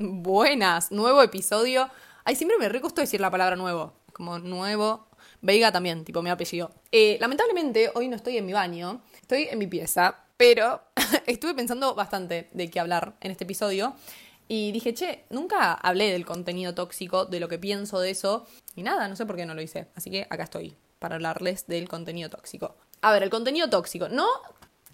Buenas, nuevo episodio. Ay, siempre me recostó decir la palabra nuevo. Como nuevo. Veiga también, tipo mi apellido. Eh, lamentablemente, hoy no estoy en mi baño, estoy en mi pieza, pero estuve pensando bastante de qué hablar en este episodio. Y dije, che, nunca hablé del contenido tóxico, de lo que pienso de eso. Y nada, no sé por qué no lo hice. Así que acá estoy, para hablarles del contenido tóxico. A ver, el contenido tóxico. No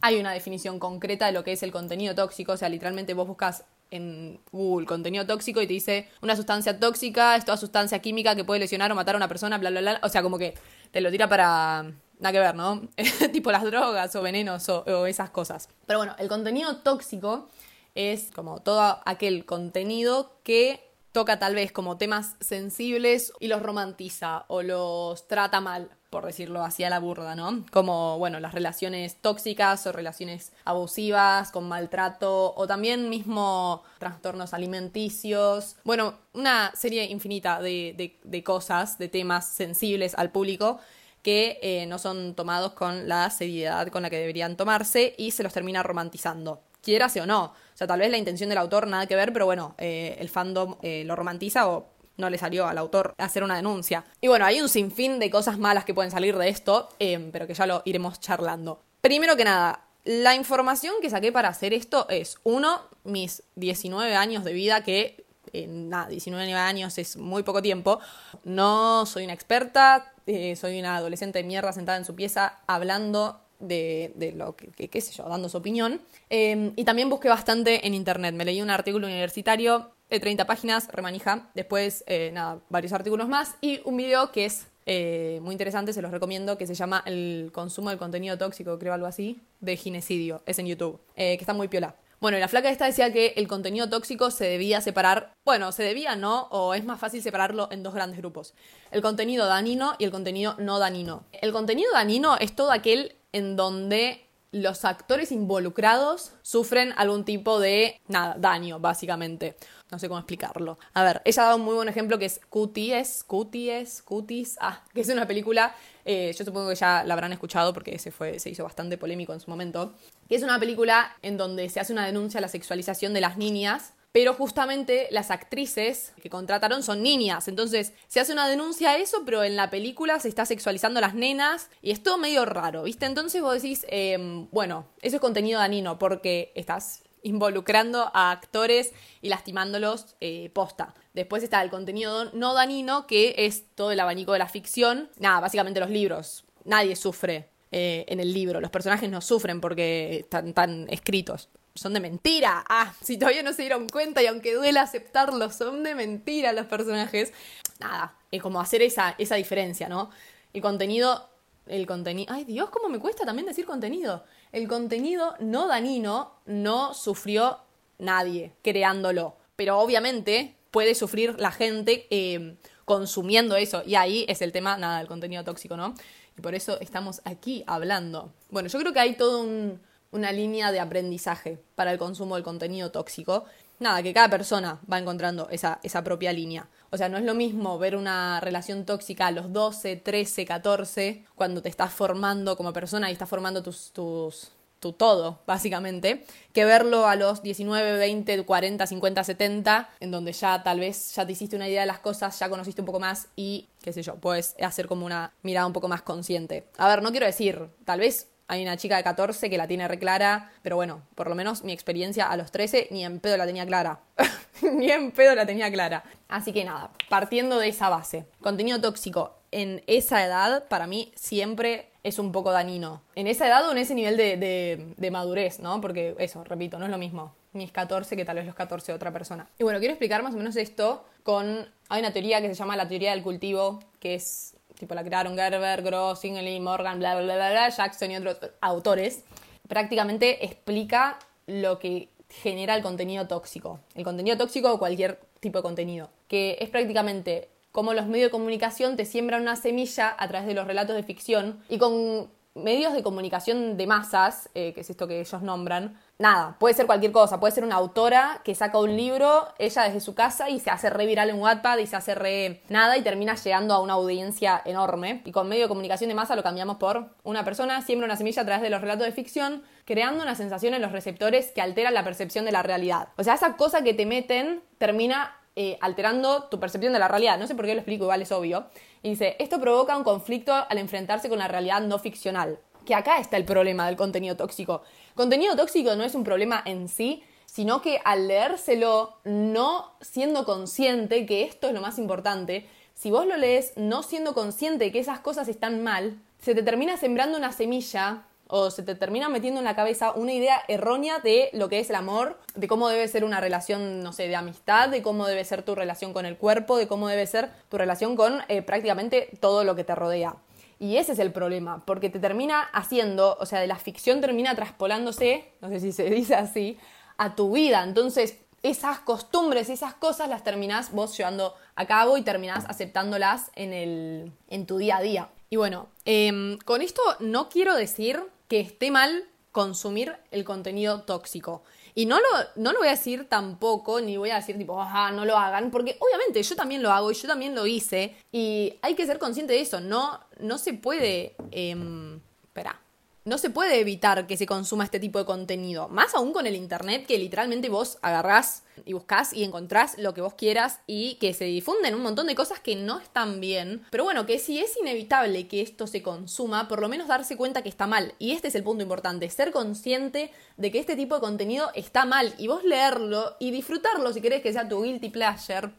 hay una definición concreta de lo que es el contenido tóxico. O sea, literalmente vos buscas en Google contenido tóxico y te dice una sustancia tóxica, es toda sustancia química que puede lesionar o matar a una persona, bla, bla, bla. O sea, como que te lo tira para... Nada que ver, ¿no? tipo las drogas o venenos o, o esas cosas. Pero bueno, el contenido tóxico es como todo aquel contenido que toca tal vez como temas sensibles y los romantiza o los trata mal, por decirlo así a la burda, ¿no? Como, bueno, las relaciones tóxicas o relaciones abusivas, con maltrato o también mismo trastornos alimenticios. Bueno, una serie infinita de, de, cosas, de temas sensibles al público que eh, no son tomados con la seriedad con la que deberían tomarse y se los termina romantizando quieras o no. O sea, tal vez la intención del autor nada que ver, pero bueno, eh, el fandom eh, lo romantiza o no le salió al autor hacer una denuncia. Y bueno, hay un sinfín de cosas malas que pueden salir de esto, eh, pero que ya lo iremos charlando. Primero que nada, la información que saqué para hacer esto es, uno, mis 19 años de vida, que, nada, 19 años es muy poco tiempo. No soy una experta, soy una adolescente de mierda sentada en su pieza hablando de, lo que, qué sé yo, dando su opinión. Em, y también busqué bastante en internet. Me leí un artículo universitario de 30 páginas, remanija. Después, eh, nada, varios artículos más. Y un video que es eh, muy interesante, se los recomiendo, que se llama El consumo del contenido tóxico, creo algo así, de ginecidio. Es en YouTube, eh, que está muy piola. Bueno, la flaca esta decía que el contenido tóxico se debía separar, bueno, se debía, ¿no? O es más fácil separarlo en dos grandes grupos. El contenido danino y el contenido no danino. El contenido danino es todo aquel en donde los actores involucrados sufren algún tipo de nada, daño, básicamente. No sé cómo explicarlo. A ver, ella ha dado un muy buen ejemplo que es Cuties, Cuties, Cuties, ah, que es una película, eh, yo supongo que ya la habrán escuchado porque se, fue, se hizo bastante polémico en su momento, que es una película en donde se hace una denuncia a la sexualización de las niñas pero justamente las actrices que contrataron son niñas. Entonces se hace una denuncia a eso, pero en la película se está sexualizando a las nenas y es todo medio raro, ¿viste? Entonces vos decís, em, bueno, eso es contenido danino porque estás involucrando a actores y lastimándolos eh, posta. Después está el contenido no danino, que es todo el abanico de la ficción. Nada, básicamente los libros. Nadie sufre eh, en el libro. Los personajes no sufren porque están tan escritos son de mentira. Ah, si todavía no se dieron cuenta y aunque duela aceptarlo, son de mentira los personajes. Nada, es como hacer esa, esa diferencia, ¿no? El contenido, el contenido, ay Dios, cómo me cuesta también decir contenido. El contenido no danino no sufrió nadie creándolo, pero obviamente puede sufrir la gente eh, consumiendo eso y ahí es el tema, nada, el contenido tóxico, ¿no? Y por eso estamos aquí hablando. Bueno, yo creo que hay todo un una línea de aprendizaje para el consumo del contenido tóxico. Nada, que cada persona va encontrando esa, esa propia línea. O sea, no es lo mismo ver una relación tóxica a los 12, 13, 14, cuando te estás formando como persona y estás formando tus, tus, tu todo, básicamente, que verlo a los 19, 20, 40, 50, 70, en donde ya tal vez ya te hiciste una idea de las cosas, ya conociste un poco más y, qué sé yo, puedes hacer como una mirada un poco más consciente. A ver, no quiero decir, tal vez hay una chica de 14 que la tiene reclara, pero bueno, por lo menos mi experiencia a los 13 ni en pedo la tenía clara. ni en pedo la tenía clara. Así que nada, partiendo de esa base. Contenido tóxico en esa edad para mí siempre es un poco dañino. En esa edad o en ese nivel de, de, madurez, ¿no? Porque eso, repito, no es lo mismo mis 14 que tal vez los 14 de otra persona. Y bueno, quiero explicar más o menos esto con... Hay una teoría que se llama la teoría del cultivo, que es tipo la crearon Gerber, Gross, Singley, Morgan, bla, bla, bla, bla, Jackson y otros autores, prácticamente explica lo que genera el contenido tóxico. El contenido tóxico o cualquier tipo de contenido, que es prácticamente como los medios de comunicación te siembran una semilla a través de los relatos de ficción y con medios de comunicación de masas, eh, que es esto que ellos nombran, nada, puede ser cualquier cosa, puede ser una autora que saca un libro, ella desde su casa y se hace re viral en Wattpad y se hace re nada y termina llegando a una audiencia enorme. Y con medio de comunicación de masa lo cambiamos por una persona siembra una semilla a través de los relatos de ficción, creando una sensación en los receptores que altera la percepción de la realidad. O sea, esa cosa que te meten termina eh, alterando tu percepción de la realidad. No sé por qué lo explico, igual es obvio. Y dice, esto provoca un conflicto al enfrentarse con la realidad no ficcional. Que acá está el problema del contenido tóxico. Contenido tóxico no es un problema en sí, sino que al leérselo no siendo consciente, que esto es lo más importante, si vos lo lees no siendo consciente que esas cosas están mal, se te termina sembrando una semilla o se te termina metiendo en la cabeza una idea errónea de lo que es el amor, de cómo debe ser una relación, no sé, de amistad, de cómo debe ser tu relación con el cuerpo, de cómo debe ser tu relación con eh, prácticamente todo lo que te rodea. Y ese es el problema, porque te termina haciendo, o sea, de la ficción termina traspolándose, no sé si se dice así, a tu vida. Entonces, esas costumbres, esas cosas las terminás vos llevando a cabo y terminás aceptándolas en, el, en tu día a día. Y bueno, em, con esto no quiero decir que esté mal consumir el contenido tóxico. Y no lo, no lo voy a decir tampoco, ni voy a decir tipo, ajá, no lo hagan, porque obviamente yo también lo hago y yo también lo hice. Y hay que ser consciente de eso, no, no se puede... Espera no se puede evitar que se consuma este tipo de contenido. Más aún con el internet, que literalmente vos agarrás y buscás y encontrás lo que vos quieras y que se difunden un montón de cosas que no están bien. Pero bueno, que si es inevitable que esto se consuma, por lo menos darse cuenta que está mal. Y este es el punto importante, ser consciente de que este tipo de contenido está mal y vos leerlo y disfrutarlo si querés que sea tu guilty pleasure.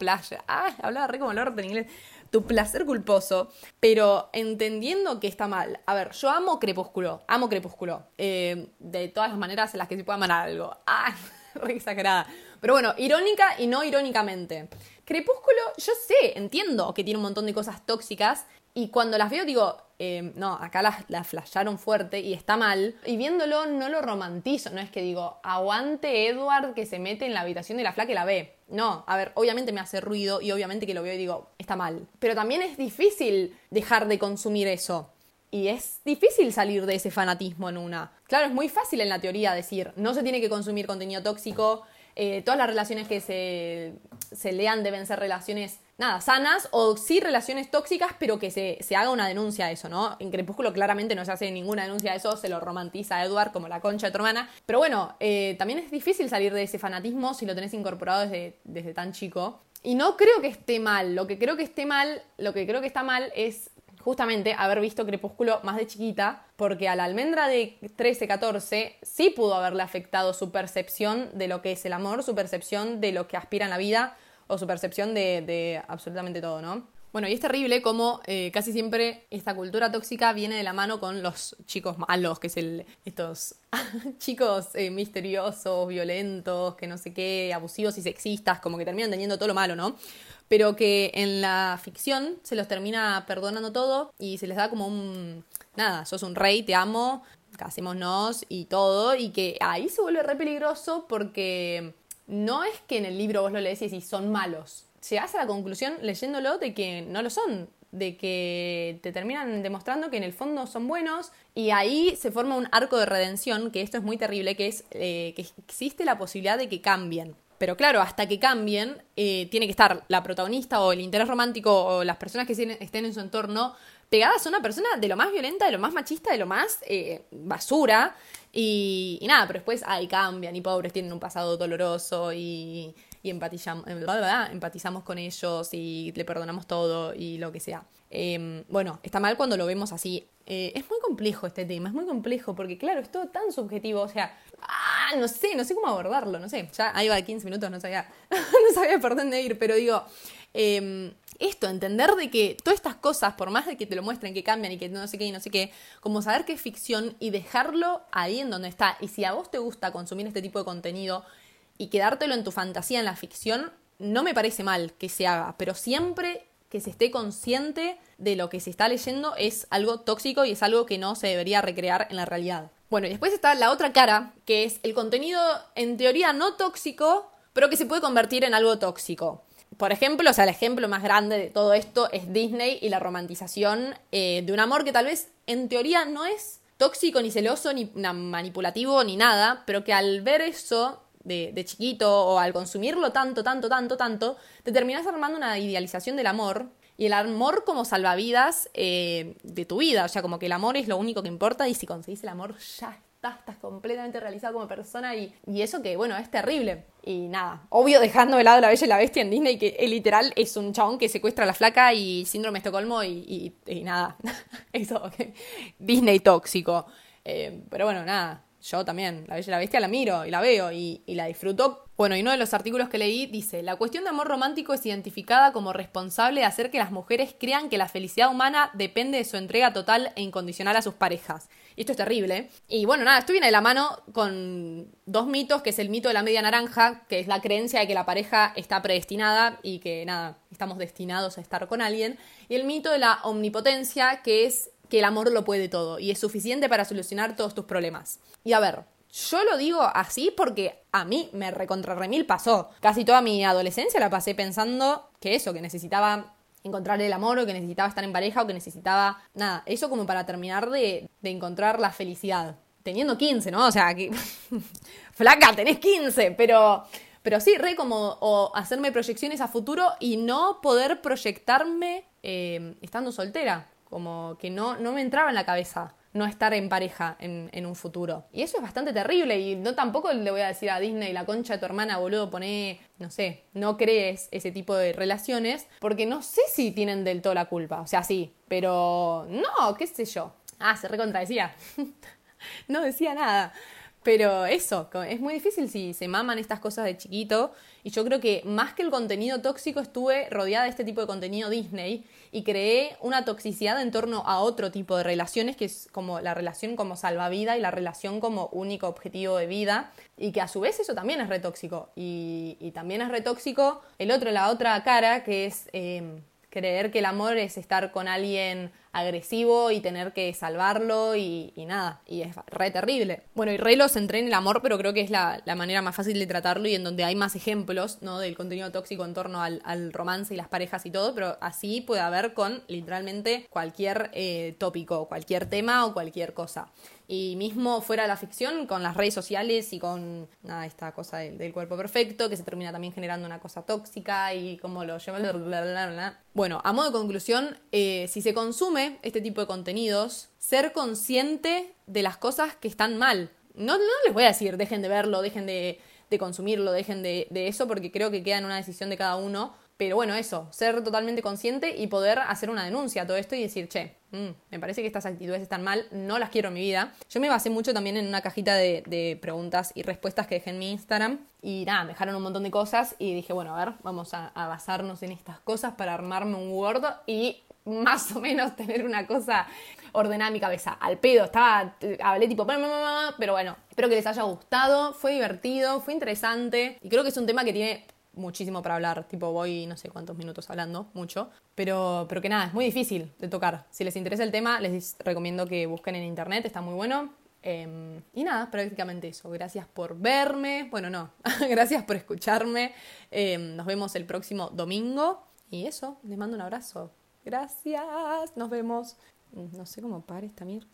Ah, hablaba re como el en inglés tu placer culposo, pero entendiendo que está mal. A ver, yo amo Crepúsculo, amo Crepúsculo, eh, de todas las maneras en las que se puede amar algo. Ah, re exagerada. Pero bueno, irónica y no irónicamente. Crepúsculo, yo sé, entiendo que tiene un montón de cosas tóxicas y cuando las veo digo, eh, no, acá las, las flasharon fuerte y está mal. Y viéndolo no lo romantizo, no es que digo, aguante Edward que se mete en la habitación de la flaca y la ve. No, a ver, obviamente me hace ruido y obviamente que lo veo y digo, está mal. Pero también es difícil dejar de consumir eso. Y es difícil salir de ese fanatismo en una. Claro, es muy fácil en la teoría decir, no se tiene que consumir contenido tóxico, eh, todas las relaciones que se, se lean deben ser relaciones nada, sanas o sí relaciones tóxicas, pero que se, haga una denuncia de eso, ¿no? En Crepúsculo claramente no se hace ninguna denuncia de eso, se lo romantiza a Edward como la concha de tu hermana. Pero bueno, eh, también es difícil salir de ese fanatismo si lo tenés incorporado desde, desde tan chico. Y no creo que esté mal, lo que creo que esté mal, lo que creo que está mal es justamente haber visto Crepúsculo más de chiquita, porque a la almendra de 13, 14 sí pudo haberle afectado su percepción de lo que es el amor, su percepción de lo que aspira en la vida, o su percepción de, absolutamente todo, ¿no? Bueno, y es terrible como eh, casi siempre esta cultura tóxica viene de la mano con los chicos malos, que es el, estos chicos eh, misteriosos, violentos, que no sé qué, abusivos y sexistas, como que terminan teniendo todo lo malo, ¿no? Pero que en la ficción se los termina perdonando todo y se les da como un, nada, sos un rey, te amo, casémonos y todo, y que ahí se vuelve re peligroso porque no es que en el libro vos lo lees y decís son malos. Llegás a la conclusión leyéndolo de que no lo son, de que te terminan demostrando que en el fondo son buenos y ahí se forma un arco de redención, que esto es muy terrible, que es eh, que existe la posibilidad de que cambien. Pero claro, hasta que cambien, eh, tiene que estar la protagonista o el interés romántico o las personas que estén en su entorno pegadas a una persona de lo más violenta, de lo más machista, de lo más eh, basura. Y, nada, pero después ahí cambian y pobres tienen un pasado doloroso y, y empatizamos, eh, empatizamos con ellos y le perdonamos todo y lo que sea. Em, bueno, está mal cuando lo vemos así. Eh, es muy complejo este tema, es muy complejo porque claro, es todo tan subjetivo, o sea, ah, no sé, no sé cómo abordarlo, no sé, ya ahí va de 15 minutos, no sabía, no sabía por dónde ir, pero digo, eh, esto, entender de que todas estas cosas, por más de que te lo muestren, que cambian y que no sé qué y no sé qué, como saber que es ficción y dejarlo ahí en donde está. Y si a vos te gusta consumir este tipo de contenido y quedártelo en tu fantasía en la ficción, no me parece mal que se haga, pero siempre que se esté consciente de lo que se está leyendo es algo tóxico y es algo que no se debería recrear en la realidad. Bueno, y después está la otra cara, que es el contenido en teoría no tóxico, pero que se puede convertir en algo tóxico por ejemplo, o sea, el ejemplo más grande de todo esto es Disney y la romantización eh, de un amor que tal vez en teoría no es tóxico, ni celoso, ni manipulativo, ni nada, pero que al ver eso de, de, chiquito o al consumirlo tanto, tanto, tanto, tanto, te terminas armando una idealización del amor y el amor como salvavidas eh, de tu vida. O sea, como que el amor es lo único que importa y si conseguís el amor ya estás, completamente realizado como persona y, y eso que, bueno, es terrible. Y nada, obvio dejando de lado la Bella y la Bestia en Disney, que literal es un chabón que secuestra a la flaca y síndrome de Estocolmo y, y, nada. eso. Disney tóxico. Eh, pero bueno, nada, yo también, La Bella y la Bestia la miro y la veo y, y, la disfruto. Bueno, y uno de los artículos que leí dice, la cuestión de amor romántico es identificada como responsable de hacer que las mujeres crean que la felicidad humana depende de su entrega total e incondicional a sus parejas. Y esto es terrible. Y bueno, nada, esto viene de la mano con dos mitos, que es el mito de la media naranja, que es la creencia de que la pareja está predestinada y que nada, estamos destinados a estar con alguien. Y el mito de la omnipotencia, que es que el amor lo puede todo y es suficiente para solucionar todos tus problemas. Y a ver, yo lo digo así porque a mí me recontrarremil pasó. Casi toda mi adolescencia la pasé pensando que eso, que necesitaba encontrar el amor o que necesitaba estar en pareja o que necesitaba nada, eso como para terminar de, de encontrar la felicidad. Teniendo 15, ¿no? O sea, que flaca, tenés 15, pero pero sí, re como o hacerme proyecciones a futuro y no poder proyectarme eh, estando soltera como que no, no me entraba en la cabeza no estar en pareja en, un futuro. Y eso es bastante terrible y no tampoco le voy a decir a Disney la concha de tu hermana, boludo, pone, no sé, no crees ese tipo de relaciones, porque no sé si tienen del todo la culpa. O sea, sí, pero no, qué sé yo. Ah, se recontradecía. no decía nada. Pero eso, es muy difícil si se maman estas cosas de chiquito. Y yo creo que más que el contenido tóxico, estuve rodeada de este tipo de contenido Disney y creé una toxicidad en torno a otro tipo de relaciones, que es como la relación como salvavida y la relación como único objetivo de vida. Y que a su vez eso también es retóxico. Y, y también es retóxico el otro, la otra cara, que es eh, creer que el amor es estar con alguien agresivo y tener que salvarlo y, nada, y es re terrible. Bueno, y re lo centré en el amor, pero creo que es la, manera más fácil de tratarlo y en donde hay más ejemplos, ¿no? Del contenido tóxico en torno al, romance y las parejas y todo, pero así puede haber con literalmente cualquier eh, tópico, cualquier tema o cualquier cosa. Y mismo fuera de la ficción, con las redes sociales y con esta cosa del, cuerpo perfecto, que se termina también generando una cosa tóxica y como lo lleva. Bueno, a modo de conclusión, eh, si se consume este tipo de contenidos, ser consciente de las cosas que están mal. No, no les voy a decir, dejen de verlo, dejen de, consumirlo, dejen de, de eso, porque creo que queda en una decisión de cada uno pero bueno, eso, ser totalmente consciente y poder hacer una denuncia a todo esto y decir, che, mm, me parece que estas actitudes están mal, no las quiero en mi vida. Yo me basé mucho también en una cajita de, preguntas y respuestas que dejé en mi Instagram y nada, me dejaron un montón de cosas y dije, bueno, a ver, vamos a, basarnos en estas cosas para armarme un Word y más o menos tener una cosa ordenada en mi cabeza. Al pedo, estaba, hablé tipo, pero bueno, espero que les haya gustado, fue divertido, fue interesante y creo que es un tema que tiene muchísimo para hablar, tipo voy no sé cuántos minutos hablando, mucho, pero, pero que nada, es muy difícil de tocar. Si les interesa el tema, les recomiendo que busquen en internet, está muy bueno. Em, y nada, prácticamente eso. Gracias por verme, bueno, no, gracias por escucharme. Em, nos vemos el próximo domingo. Y eso, les mando un abrazo. Gracias, nos vemos. No sé cómo pares, Tamir.